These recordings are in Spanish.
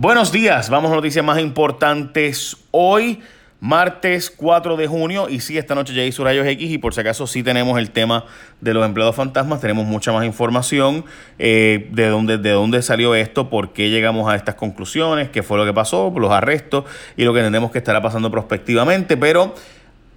Buenos días, vamos a noticias más importantes hoy, martes 4 de junio. Y sí, esta noche ya hizo rayos X y por si acaso sí tenemos el tema de los empleados fantasmas, tenemos mucha más información eh, de, dónde, de dónde salió esto, por qué llegamos a estas conclusiones, qué fue lo que pasó, los arrestos y lo que entendemos que estará pasando prospectivamente. Pero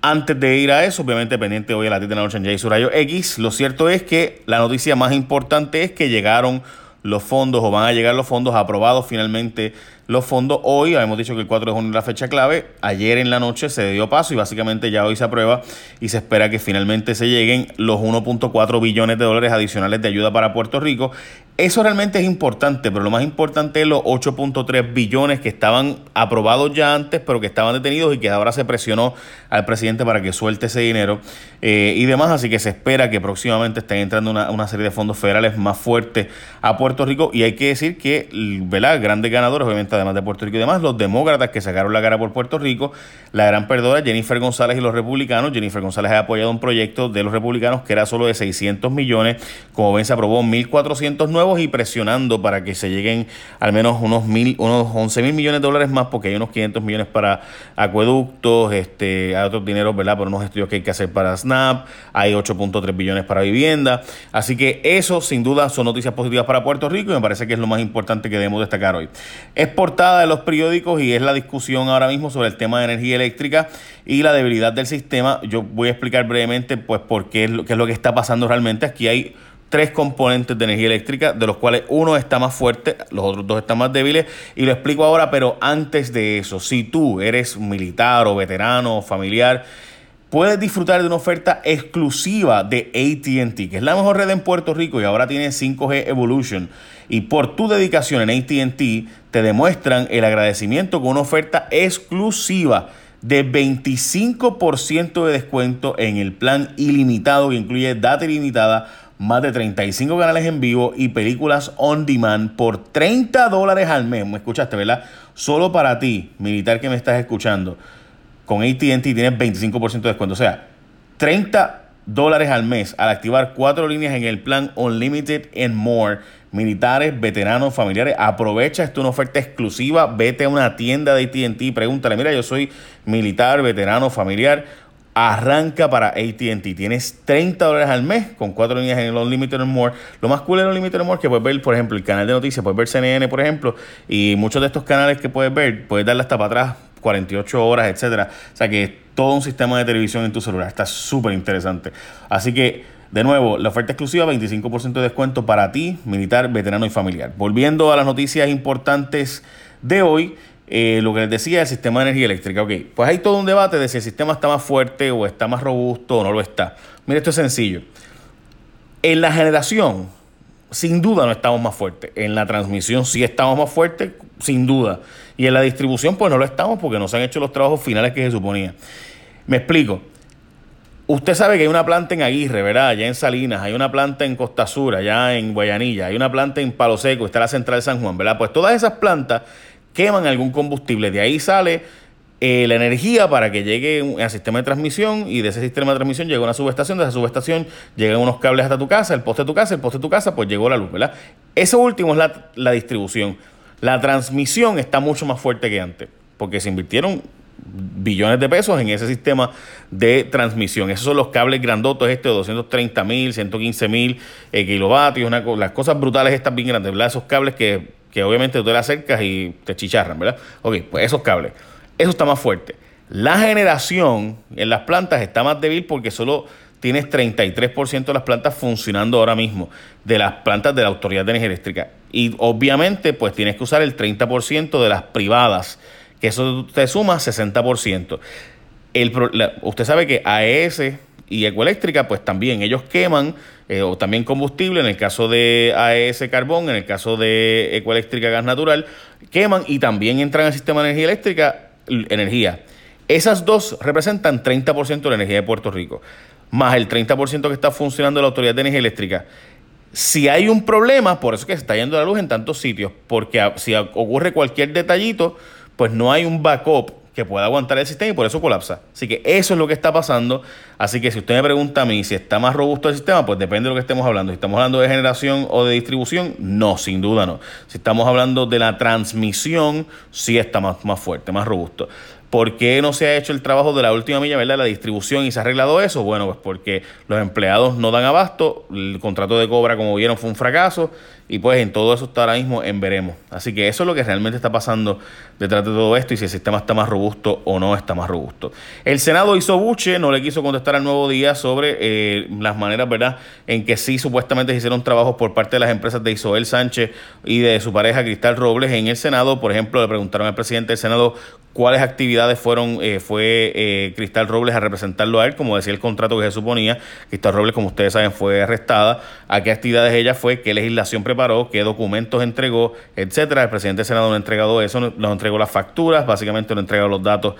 antes de ir a eso, obviamente pendiente hoy a la de la noche en Jay Rayo X, lo cierto es que la noticia más importante es que llegaron los fondos o van a llegar los fondos aprobados finalmente los fondos hoy, habíamos dicho que el 4 de junio es la fecha clave, ayer en la noche se dio paso y básicamente ya hoy se aprueba y se espera que finalmente se lleguen los 1.4 billones de dólares adicionales de ayuda para Puerto Rico. Eso realmente es importante, pero lo más importante es los 8.3 billones que estaban aprobados ya antes, pero que estaban detenidos y que ahora se presionó al presidente para que suelte ese dinero eh, y demás. Así que se espera que próximamente estén entrando una, una, serie de fondos federales más fuertes a Puerto Rico. Y hay que decir que, ¿verdad? Grandes ganadores, obviamente además de Puerto Rico y demás, los demócratas que sacaron la cara por Puerto Rico, la gran perdedora Jennifer González y los republicanos. Jennifer González ha apoyado un proyecto de los republicanos que era solo de 600 millones, como ven se aprobó 1.400 nuevos y presionando para que se lleguen al menos unos, mil, unos 11 mil millones de dólares más, porque hay unos 500 millones para acueductos, este, hay otros dineros, ¿verdad? Por unos estudios que hay que hacer para SNAP, hay 8.3 billones para vivienda. Así que eso, sin duda, son noticias positivas para Puerto Rico y me parece que es lo más importante que debemos destacar hoy. Es portada de los periódicos y es la discusión ahora mismo sobre el tema de energía eléctrica y la debilidad del sistema. Yo voy a explicar brevemente pues por qué es lo, qué es lo que está pasando realmente. Aquí hay tres componentes de energía eléctrica, de los cuales uno está más fuerte, los otros dos están más débiles, y lo explico ahora, pero antes de eso, si tú eres militar o veterano o familiar, puedes disfrutar de una oferta exclusiva de ATT, que es la mejor red en Puerto Rico y ahora tiene 5G Evolution. Y por tu dedicación en ATT te demuestran el agradecimiento con una oferta exclusiva de 25% de descuento en el plan ilimitado que incluye data ilimitada, más de 35 canales en vivo y películas on demand por 30 dólares al mes. ¿Me escuchaste, verdad? Solo para ti, militar que me estás escuchando con ATT tienes 25% de descuento. O sea, 30 dólares al mes al activar cuatro líneas en el plan Unlimited and More. Militares, veteranos, familiares, aprovecha, esta una oferta exclusiva, vete a una tienda de ATT, pregúntale, mira, yo soy militar, veterano, familiar, arranca para ATT. Tienes 30 dólares al mes con cuatro líneas en el Unlimited and More. Lo más cool del Unlimited and More es que puedes ver, por ejemplo, el canal de noticias, puedes ver CNN, por ejemplo, y muchos de estos canales que puedes ver, puedes darle hasta para atrás 48 horas, etcétera. O sea que todo un sistema de televisión en tu celular. Está súper interesante. Así que, de nuevo, la oferta exclusiva, 25% de descuento para ti, militar, veterano y familiar. Volviendo a las noticias importantes de hoy, eh, lo que les decía, el sistema de energía eléctrica. Ok, pues hay todo un debate de si el sistema está más fuerte o está más robusto o no lo está. Mira, esto es sencillo. En la generación, sin duda no estamos más fuertes. En la transmisión sí estamos más fuertes, sin duda. Y en la distribución, pues no lo estamos porque no se han hecho los trabajos finales que se suponía. Me explico. Usted sabe que hay una planta en Aguirre, ¿verdad? Allá en Salinas, hay una planta en Costa Sur, allá en Guayanilla, hay una planta en Palo Seco, está la central de San Juan, ¿verdad? Pues todas esas plantas queman algún combustible. De ahí sale eh, la energía para que llegue al sistema de transmisión y de ese sistema de transmisión llega una subestación, de esa subestación llegan unos cables hasta tu casa, el poste de tu casa, el poste de tu casa, pues llegó la luz, ¿verdad? Eso último es la, la distribución. La transmisión está mucho más fuerte que antes, porque se invirtieron billones de pesos en ese sistema de transmisión. Esos son los cables grandotos, este de 230 mil, 115 mil eh, kilovatios, las cosas brutales estas bien grandes, ¿verdad? Esos cables que, que obviamente tú le acercas y te chicharran, ¿verdad? Ok, pues esos cables. Eso está más fuerte. La generación en las plantas está más débil porque solo tienes 33% de las plantas funcionando ahora mismo, de las plantas de la Autoridad de Energía Eléctrica. Y obviamente, pues tienes que usar el 30% de las privadas, eso te suma 60%. El, usted sabe que AES y Ecoeléctrica, pues también ellos queman, eh, o también combustible, en el caso de AES carbón, en el caso de Ecoeléctrica gas natural, queman y también entran al sistema de energía eléctrica energía. Esas dos representan 30% de la energía de Puerto Rico, más el 30% que está funcionando la Autoridad de Energía Eléctrica. Si hay un problema, por eso que se está yendo la luz en tantos sitios, porque si ocurre cualquier detallito, pues no hay un backup que pueda aguantar el sistema y por eso colapsa. Así que eso es lo que está pasando. Así que si usted me pregunta a mí si está más robusto el sistema, pues depende de lo que estemos hablando. Si estamos hablando de generación o de distribución, no, sin duda no. Si estamos hablando de la transmisión, sí está más, más fuerte, más robusto. ¿Por qué no se ha hecho el trabajo de la última milla, verdad? La distribución y se ha arreglado eso. Bueno, pues porque los empleados no dan abasto, el contrato de cobra, como vieron, fue un fracaso y pues en todo eso está ahora mismo en veremos. Así que eso es lo que realmente está pasando detrás de todo esto y si el sistema está más robusto o no está más robusto. El Senado hizo buche, no le quiso contestar al nuevo día sobre eh, las maneras, ¿verdad?, en que sí supuestamente se hicieron trabajos por parte de las empresas de Isabel Sánchez y de su pareja Cristal Robles en el Senado. Por ejemplo, le preguntaron al presidente del Senado cuáles actividades fueron eh, fue eh, Cristal Robles a representarlo a él, como decía el contrato que se suponía. Cristal Robles, como ustedes saben, fue arrestada. ¿A qué actividades ella fue? ¿Qué legislación preparó? ¿Qué documentos entregó? Etcétera. El presidente del Senado no ha entregado eso, nos entregó las facturas, básicamente no ha entregado los datos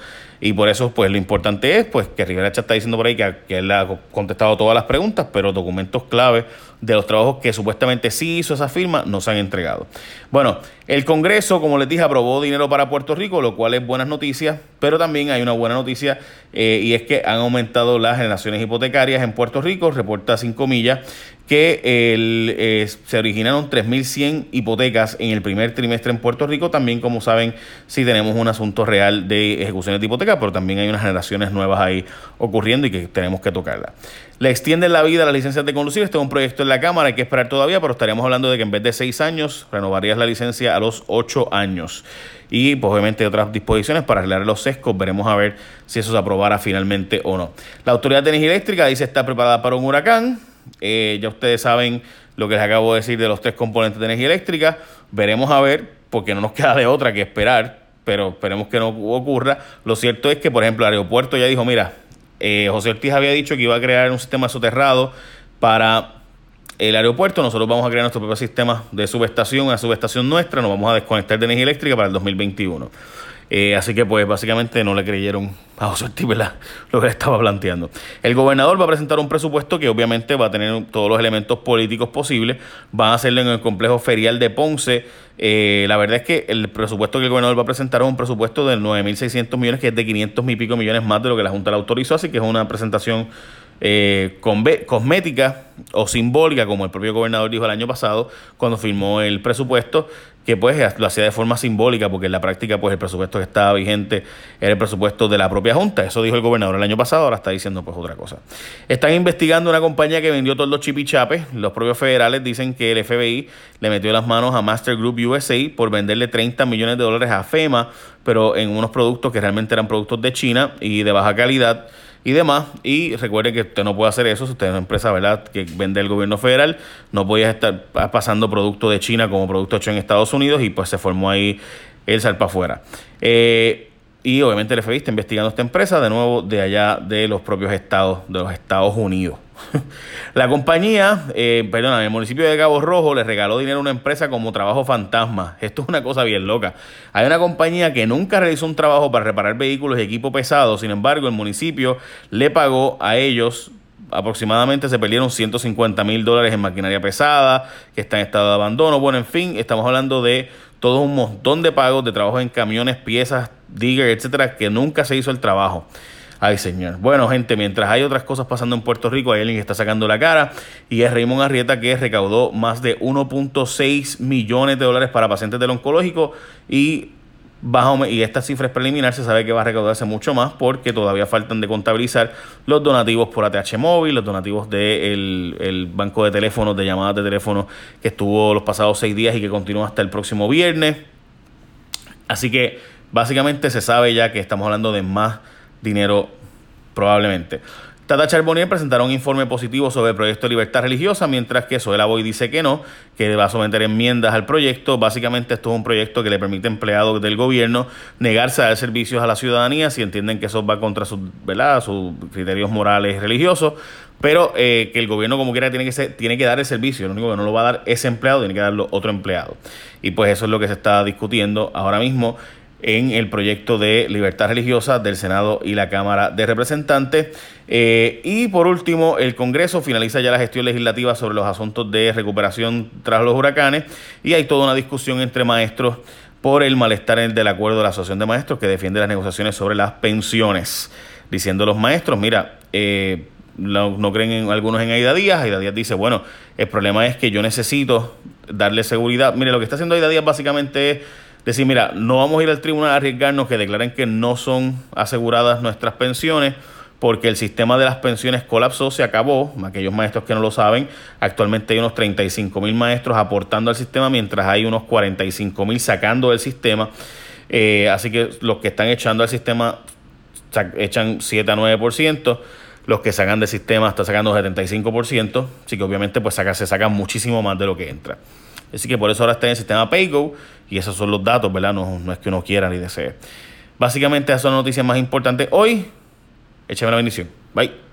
y por eso, pues lo importante es pues que Rivera está diciendo por ahí que, él ha contestado todas las preguntas, pero documentos clave de los trabajos que supuestamente sí hizo esa firma no se han entregado. Bueno, el Congreso, como les dije, aprobó dinero para Puerto Rico, lo cual es buenas noticias, pero también hay una buena noticia eh, y es que han aumentado las generaciones hipotecarias en Puerto Rico, reporta 5 millas, que el, eh, se originaron 3.100 hipotecas en el primer trimestre en Puerto Rico. También, como saben, sí tenemos un asunto real de ejecuciones de hipotecas, pero también hay unas generaciones nuevas ahí ocurriendo y que tenemos que tocarla. Le extienden la vida a las licencias de conducir. Este es un proyecto en la Cámara, hay que esperar todavía, pero estaríamos hablando de que en vez de 6 años, renovarías la licencia a los 8 años. Y pues obviamente otras disposiciones para arreglar los sescos. Veremos a ver si eso se aprobara finalmente o no. La Autoridad de Energía Eléctrica dice está preparada para un huracán. Eh, ya ustedes saben lo que les acabo de decir de los tres componentes de energía eléctrica. Veremos a ver, porque no nos queda de otra que esperar, pero esperemos que no ocurra. Lo cierto es que, por ejemplo, el aeropuerto ya dijo, mira, eh, José Ortiz había dicho que iba a crear un sistema soterrado para el aeropuerto. Nosotros vamos a crear nuestro propio sistema de subestación, una subestación nuestra. Nos vamos a desconectar de energía eléctrica para el 2021. Eh, así que pues básicamente no le creyeron a José Ortiz lo que le estaba planteando. El gobernador va a presentar un presupuesto que obviamente va a tener todos los elementos políticos posibles. Van a hacerlo en el complejo ferial de Ponce. Eh, la verdad es que el presupuesto que el gobernador va a presentar es un presupuesto de 9.600 millones, que es de 500 y pico millones más de lo que la Junta le autorizó. Así que es una presentación eh, cosmética o simbólica, como el propio gobernador dijo el año pasado cuando firmó el presupuesto, que pues lo hacía de forma simbólica, porque en la práctica pues el presupuesto que estaba vigente era el presupuesto de la propia Junta. Eso dijo el gobernador el año pasado, ahora está diciendo pues otra cosa. Están investigando una compañía que vendió todos los chipichapes. Los propios federales dicen que el FBI le metió las manos a Master Group USA por venderle 30 millones de dólares a FEMA, pero en unos productos que realmente eran productos de China y de baja calidad y demás. Y recuerde que usted no puede hacer eso si usted es una empresa ¿verdad? que vende el gobierno federal. No podía estar pasando producto de China como producto hecho en Estados Unidos y pues se formó ahí el salpa afuera. Eh, y obviamente el FBI está investigando esta empresa de nuevo de allá de los propios estados, de los Estados Unidos. La compañía, eh, perdón, el municipio de Cabo Rojo le regaló dinero a una empresa como trabajo fantasma. Esto es una cosa bien loca. Hay una compañía que nunca realizó un trabajo para reparar vehículos y equipo pesado. Sin embargo, el municipio le pagó a ellos aproximadamente se perdieron 150 mil dólares en maquinaria pesada, que está en estado de abandono. Bueno, en fin, estamos hablando de todo un montón de pagos de trabajo en camiones, piezas, digger, etcétera, que nunca se hizo el trabajo. Ay, señor. Bueno, gente, mientras hay otras cosas pasando en Puerto Rico, hay alguien que está sacando la cara y es Raymond Arrieta que recaudó más de 1.6 millones de dólares para pacientes del oncológico y bajo y esta cifra es preliminar, se sabe que va a recaudarse mucho más porque todavía faltan de contabilizar los donativos por ATH móvil, los donativos del el banco de teléfonos, de llamadas de teléfono que estuvo los pasados seis días y que continúa hasta el próximo viernes. Así que básicamente se sabe ya que estamos hablando de más dinero probablemente. Tata Charbonnier presentará un informe positivo sobre el proyecto de libertad religiosa, mientras que Soela Boy dice que no, que va a someter enmiendas al proyecto. Básicamente esto es un proyecto que le permite a empleados del gobierno negarse a dar servicios a la ciudadanía si entienden que eso va contra sus, sus criterios morales y religiosos, pero eh, que el gobierno como quiera tiene que, ser, tiene que dar el servicio, lo único que no lo va a dar ese empleado, tiene que darlo otro empleado. Y pues eso es lo que se está discutiendo ahora mismo en el proyecto de libertad religiosa del Senado y la Cámara de Representantes. Eh, y por último, el Congreso finaliza ya la gestión legislativa sobre los asuntos de recuperación tras los huracanes y hay toda una discusión entre maestros por el malestar del acuerdo de la Asociación de Maestros que defiende las negociaciones sobre las pensiones. Diciendo los maestros, mira, eh, no, creen en algunos en Aida Díaz. Aida Díaz dice, bueno, el problema es que yo necesito darle seguridad. Mire, lo que está haciendo Aida Díaz básicamente es decir, mira, no vamos a ir al tribunal a arriesgarnos que declaren que no son aseguradas nuestras pensiones porque el sistema de las pensiones colapsó, se acabó. Aquellos maestros que no lo saben, actualmente hay unos 35 mil maestros aportando al sistema, mientras hay unos 45 mil sacando del sistema. Eh, así que los que están echando al sistema echan 7 a 9%, los que sacan del sistema están sacando 75%, así que obviamente pues saca, se saca muchísimo más de lo que entra. Así que por eso ahora está en el sistema PayGo y esos son los datos, ¿verdad? No, es que uno quiera ni desee. Básicamente esas son las noticias más importantes hoy. Échame la bendición. Bye.